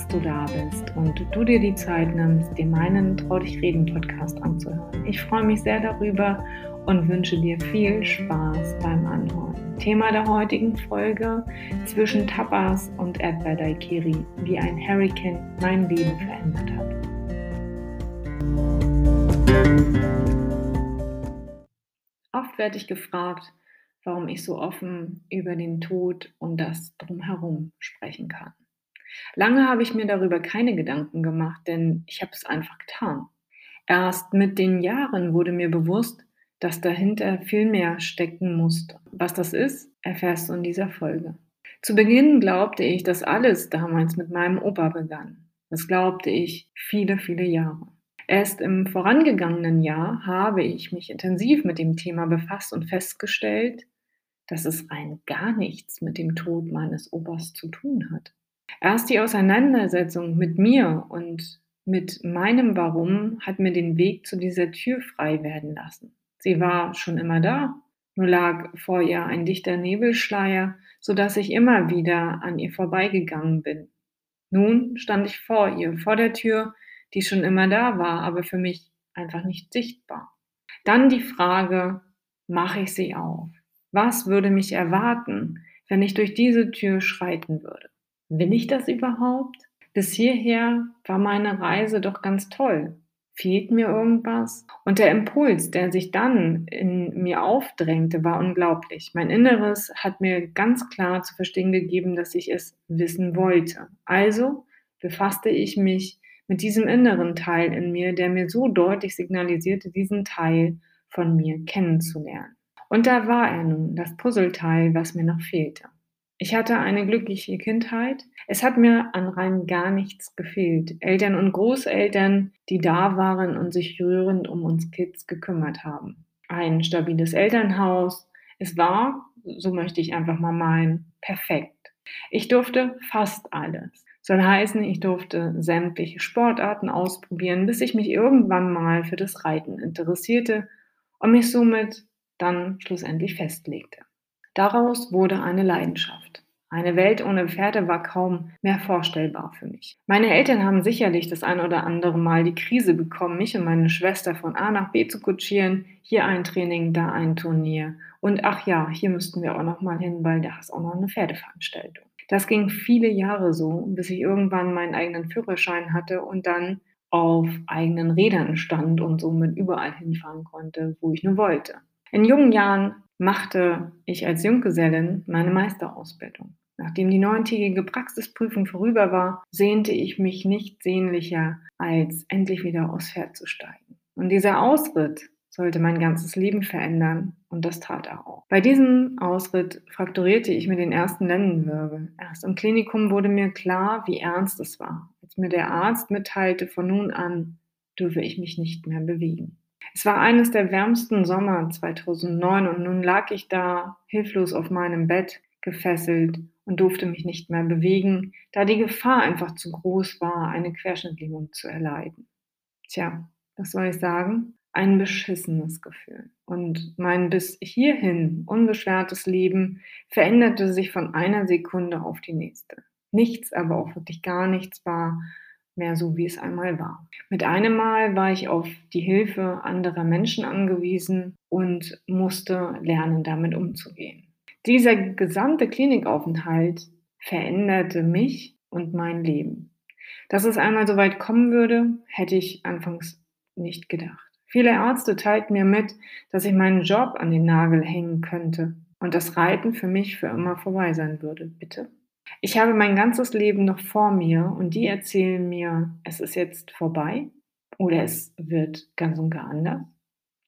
dass du da bist und du dir die Zeit nimmst, dir meinen Trau dich reden Podcast anzuhören. Ich freue mich sehr darüber und wünsche dir viel Spaß beim Anhören. Thema der heutigen Folge zwischen Tapas und Erdbeer Daikiri, wie ein Hurricane mein Leben verändert hat. Oft werde ich gefragt, warum ich so offen über den Tod und das drumherum sprechen kann. Lange habe ich mir darüber keine Gedanken gemacht, denn ich habe es einfach getan. Erst mit den Jahren wurde mir bewusst, dass dahinter viel mehr stecken musste. Was das ist, erfährst du in dieser Folge. Zu Beginn glaubte ich, dass alles damals mit meinem Opa begann. Das glaubte ich viele, viele Jahre. Erst im vorangegangenen Jahr habe ich mich intensiv mit dem Thema befasst und festgestellt, dass es rein gar nichts mit dem Tod meines Opas zu tun hat. Erst die Auseinandersetzung mit mir und mit meinem Warum hat mir den Weg zu dieser Tür frei werden lassen. Sie war schon immer da, nur lag vor ihr ein dichter Nebelschleier, so dass ich immer wieder an ihr vorbeigegangen bin. Nun stand ich vor ihr, vor der Tür, die schon immer da war, aber für mich einfach nicht sichtbar. Dann die Frage, mache ich sie auf? Was würde mich erwarten, wenn ich durch diese Tür schreiten würde? Will ich das überhaupt? Bis hierher war meine Reise doch ganz toll. Fehlt mir irgendwas? Und der Impuls, der sich dann in mir aufdrängte, war unglaublich. Mein Inneres hat mir ganz klar zu verstehen gegeben, dass ich es wissen wollte. Also befasste ich mich mit diesem inneren Teil in mir, der mir so deutlich signalisierte, diesen Teil von mir kennenzulernen. Und da war er nun, das Puzzleteil, was mir noch fehlte. Ich hatte eine glückliche Kindheit. Es hat mir an rein gar nichts gefehlt. Eltern und Großeltern, die da waren und sich rührend um uns Kids gekümmert haben. Ein stabiles Elternhaus. Es war, so möchte ich einfach mal meinen, perfekt. Ich durfte fast alles. Soll heißen, ich durfte sämtliche Sportarten ausprobieren, bis ich mich irgendwann mal für das Reiten interessierte und mich somit dann schlussendlich festlegte. Daraus wurde eine Leidenschaft. Eine Welt ohne Pferde war kaum mehr vorstellbar für mich. Meine Eltern haben sicherlich das ein oder andere Mal die Krise bekommen, mich und meine Schwester von A nach B zu kutschieren. Hier ein Training, da ein Turnier. Und ach ja, hier müssten wir auch noch mal hin, weil da ist auch noch eine Pferdeveranstaltung. Das ging viele Jahre so, bis ich irgendwann meinen eigenen Führerschein hatte und dann auf eigenen Rädern stand und somit überall hinfahren konnte, wo ich nur wollte. In jungen Jahren machte ich als Junggesellin meine Meisterausbildung. Nachdem die neuntägige Praxisprüfung vorüber war, sehnte ich mich nicht sehnlicher, als endlich wieder aufs Pferd zu steigen. Und dieser Ausritt sollte mein ganzes Leben verändern und das tat er auch. Bei diesem Ausritt frakturierte ich mir den ersten Lendenwirbel. Erst im Klinikum wurde mir klar, wie ernst es war, als mir der Arzt mitteilte, von nun an dürfe ich mich nicht mehr bewegen. Es war eines der wärmsten Sommer 2009 und nun lag ich da hilflos auf meinem Bett, gefesselt und durfte mich nicht mehr bewegen, da die Gefahr einfach zu groß war, eine Querschnittlähmung zu erleiden. Tja, was soll ich sagen? Ein beschissenes Gefühl. Und mein bis hierhin unbeschwertes Leben veränderte sich von einer Sekunde auf die nächste. Nichts, aber auch wirklich gar nichts war mehr so, wie es einmal war. Mit einem Mal war ich auf die Hilfe anderer Menschen angewiesen und musste lernen, damit umzugehen. Dieser gesamte Klinikaufenthalt veränderte mich und mein Leben. Dass es einmal so weit kommen würde, hätte ich anfangs nicht gedacht. Viele Ärzte teilten mir mit, dass ich meinen Job an den Nagel hängen könnte und das Reiten für mich für immer vorbei sein würde. Bitte? Ich habe mein ganzes Leben noch vor mir und die erzählen mir, es ist jetzt vorbei oder es wird ganz und gar anders.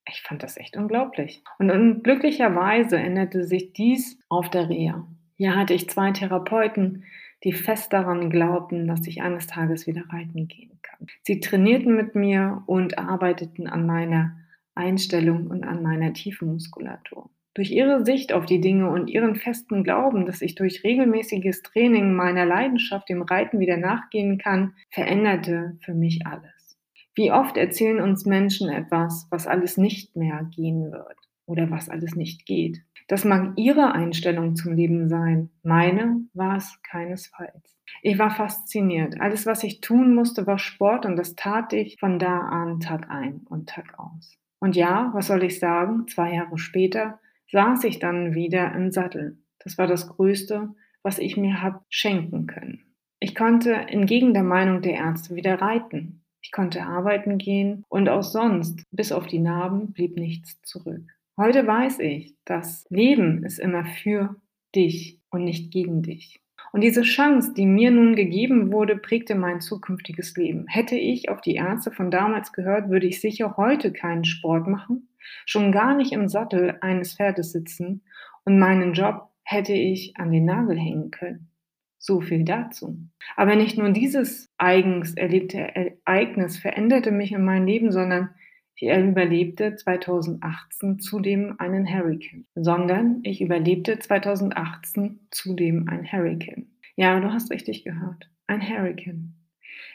Ich fand das echt unglaublich. Und glücklicherweise änderte sich dies auf der Reha. Hier hatte ich zwei Therapeuten, die fest daran glaubten, dass ich eines Tages wieder reiten gehen kann. Sie trainierten mit mir und arbeiteten an meiner Einstellung und an meiner tiefen Muskulatur. Durch ihre Sicht auf die Dinge und ihren festen Glauben, dass ich durch regelmäßiges Training meiner Leidenschaft dem Reiten wieder nachgehen kann, veränderte für mich alles. Wie oft erzählen uns Menschen etwas, was alles nicht mehr gehen wird oder was alles nicht geht. Das mag ihre Einstellung zum Leben sein, meine war es keinesfalls. Ich war fasziniert. Alles, was ich tun musste, war Sport und das tat ich von da an Tag ein und Tag aus. Und ja, was soll ich sagen, zwei Jahre später saß ich dann wieder im Sattel. Das war das Größte, was ich mir hab schenken können. Ich konnte entgegen der Meinung der Ärzte wieder reiten. Ich konnte arbeiten gehen und auch sonst, bis auf die Narben, blieb nichts zurück. Heute weiß ich, das Leben ist immer für dich und nicht gegen dich. Und diese Chance, die mir nun gegeben wurde, prägte mein zukünftiges Leben. Hätte ich auf die Ärzte von damals gehört, würde ich sicher heute keinen Sport machen, schon gar nicht im Sattel eines Pferdes sitzen und meinen Job hätte ich an den Nagel hängen können. So viel dazu. Aber nicht nur dieses eigens erlebte Ereignis veränderte mich in meinem Leben, sondern ich überlebte 2018 zudem einen Hurricane, sondern ich überlebte 2018 zudem ein Hurricane. Ja, du hast richtig gehört, ein Hurricane.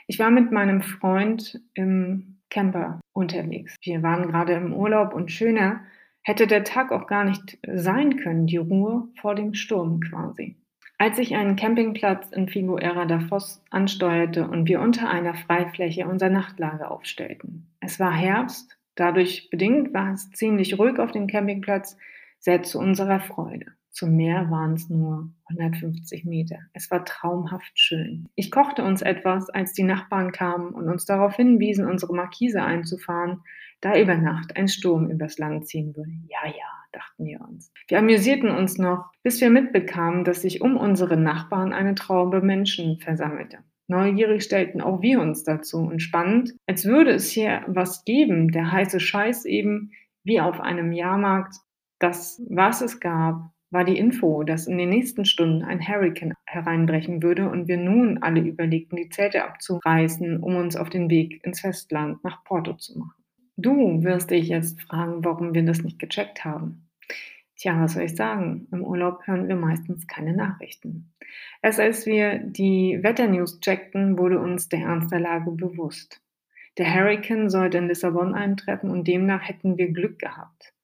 Ich war mit meinem Freund im Camper unterwegs. Wir waren gerade im Urlaub und schöner hätte der Tag auch gar nicht sein können, die Ruhe vor dem Sturm quasi. Als ich einen Campingplatz in Figuera da Foz ansteuerte und wir unter einer Freifläche unser Nachtlager aufstellten. Es war Herbst, dadurch bedingt war es ziemlich ruhig auf dem Campingplatz, sehr zu unserer Freude. Zum Meer waren es nur 150 Meter. Es war traumhaft schön. Ich kochte uns etwas, als die Nachbarn kamen und uns darauf hinwiesen, unsere Markise einzufahren, da über Nacht ein Sturm übers Land ziehen würde. Ja, ja, dachten wir uns. Wir amüsierten uns noch, bis wir mitbekamen, dass sich um unsere Nachbarn eine Traube Menschen versammelte. Neugierig stellten auch wir uns dazu und spannend, als würde es hier was geben, der heiße Scheiß eben wie auf einem Jahrmarkt. Das, was es gab, war die Info, dass in den nächsten Stunden ein Hurricane hereinbrechen würde und wir nun alle überlegten, die Zelte abzureißen, um uns auf den Weg ins Festland nach Porto zu machen. Du wirst dich jetzt fragen, warum wir das nicht gecheckt haben. Tja, was soll ich sagen? Im Urlaub hören wir meistens keine Nachrichten. Erst als wir die Wetternews checkten, wurde uns der Ernst der Lage bewusst. Der Hurricane sollte in Lissabon eintreffen und demnach hätten wir Glück gehabt.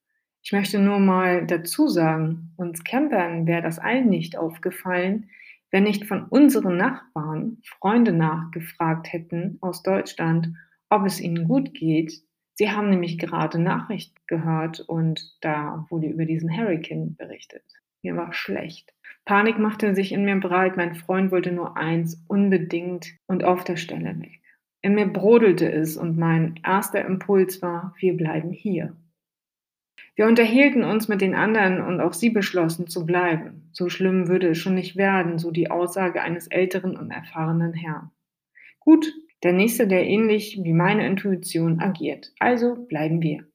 Ich möchte nur mal dazu sagen, uns Campern wäre das allen nicht aufgefallen, wenn nicht von unseren Nachbarn Freunde nachgefragt hätten aus Deutschland, ob es ihnen gut geht, Sie haben nämlich gerade Nachrichten gehört und da wurde über diesen Hurricane berichtet. Mir war schlecht. Panik machte sich in mir breit. Mein Freund wollte nur eins, unbedingt und auf der Stelle weg. In mir brodelte es und mein erster Impuls war, wir bleiben hier. Wir unterhielten uns mit den anderen und auch sie beschlossen zu bleiben. So schlimm würde es schon nicht werden, so die Aussage eines älteren und erfahrenen Herrn. Gut, der nächste, der ähnlich wie meine Intuition agiert. Also bleiben wir.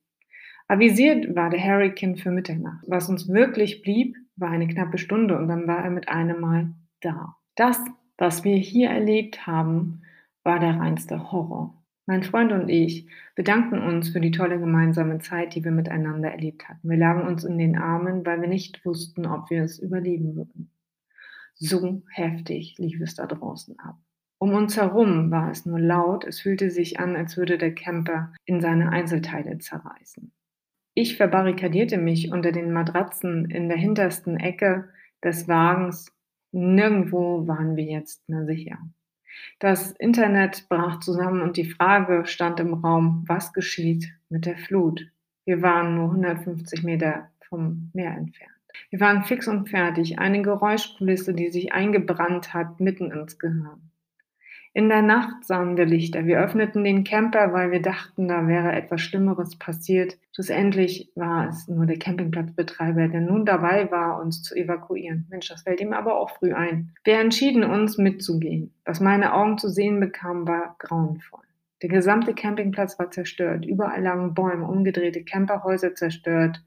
Avisiert war der Hurricane für Mitternacht. Was uns wirklich blieb, war eine knappe Stunde und dann war er mit einem Mal da. Das, was wir hier erlebt haben, war der reinste Horror. Mein Freund und ich bedankten uns für die tolle gemeinsame Zeit, die wir miteinander erlebt hatten. Wir lagen uns in den Armen, weil wir nicht wussten, ob wir es überleben würden. So heftig lief es da draußen ab. Um uns herum war es nur laut, es fühlte sich an, als würde der Camper in seine Einzelteile zerreißen. Ich verbarrikadierte mich unter den Matratzen in der hintersten Ecke des Wagens. Nirgendwo waren wir jetzt mehr sicher. Das Internet brach zusammen und die Frage stand im Raum, was geschieht mit der Flut? Wir waren nur 150 Meter vom Meer entfernt. Wir waren fix und fertig, eine Geräuschkulisse, die sich eingebrannt hat mitten ins Gehirn. In der Nacht sahen wir Lichter. Wir öffneten den Camper, weil wir dachten, da wäre etwas Schlimmeres passiert. Schlussendlich war es nur der Campingplatzbetreiber, der nun dabei war, uns zu evakuieren. Mensch, das fällt ihm aber auch früh ein. Wir entschieden uns mitzugehen. Was meine Augen zu sehen bekamen, war grauenvoll. Der gesamte Campingplatz war zerstört. Überall lagen Bäume, umgedrehte Camperhäuser zerstört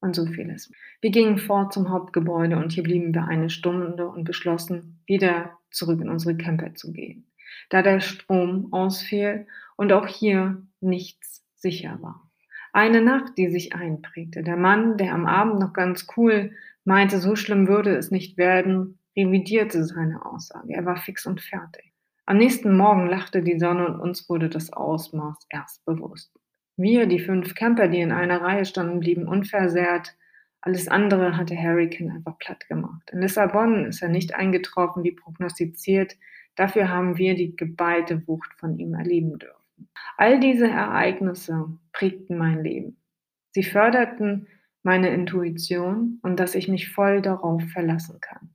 und so vieles. Wir gingen fort zum Hauptgebäude und hier blieben wir eine Stunde und beschlossen, wieder zurück in unsere Camper zu gehen da der Strom ausfiel und auch hier nichts sicher war. Eine Nacht, die sich einprägte. Der Mann, der am Abend noch ganz cool meinte, so schlimm würde es nicht werden, revidierte seine Aussage. Er war fix und fertig. Am nächsten Morgen lachte die Sonne und uns wurde das Ausmaß erst bewusst. Wir, die fünf Camper, die in einer Reihe standen, blieben unversehrt, Alles andere hat der Hurricane einfach platt gemacht. In Lissabon ist er nicht eingetroffen wie prognostiziert. Dafür haben wir die geballte Wucht von ihm erleben dürfen. All diese Ereignisse prägten mein Leben. Sie förderten meine Intuition und dass ich mich voll darauf verlassen kann.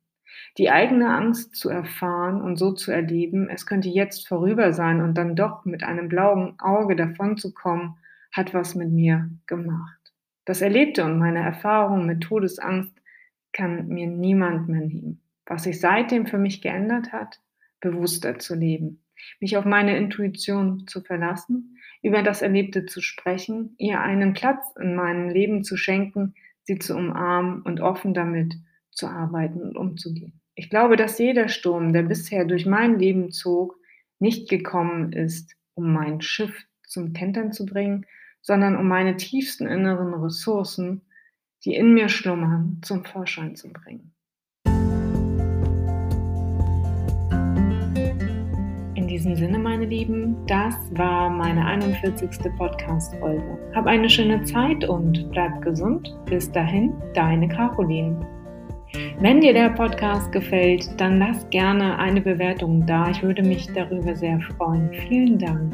Die eigene Angst zu erfahren und so zu erleben, es könnte jetzt vorüber sein und dann doch mit einem blauen Auge davonzukommen, hat was mit mir gemacht. Das Erlebte und meine Erfahrung mit Todesangst kann mir niemand mehr nehmen. Was sich seitdem für mich geändert hat, bewusster zu leben, mich auf meine Intuition zu verlassen, über das Erlebte zu sprechen, ihr einen Platz in meinem Leben zu schenken, sie zu umarmen und offen damit zu arbeiten und umzugehen. Ich glaube, dass jeder Sturm, der bisher durch mein Leben zog, nicht gekommen ist, um mein Schiff zum Kentern zu bringen, sondern um meine tiefsten inneren Ressourcen, die in mir schlummern, zum Vorschein zu bringen. Diesem Sinne, meine Lieben, das war meine 41. Podcast-Folge. Hab eine schöne Zeit und bleib gesund. Bis dahin, deine Caroline. Wenn dir der Podcast gefällt, dann lass gerne eine Bewertung da. Ich würde mich darüber sehr freuen. Vielen Dank.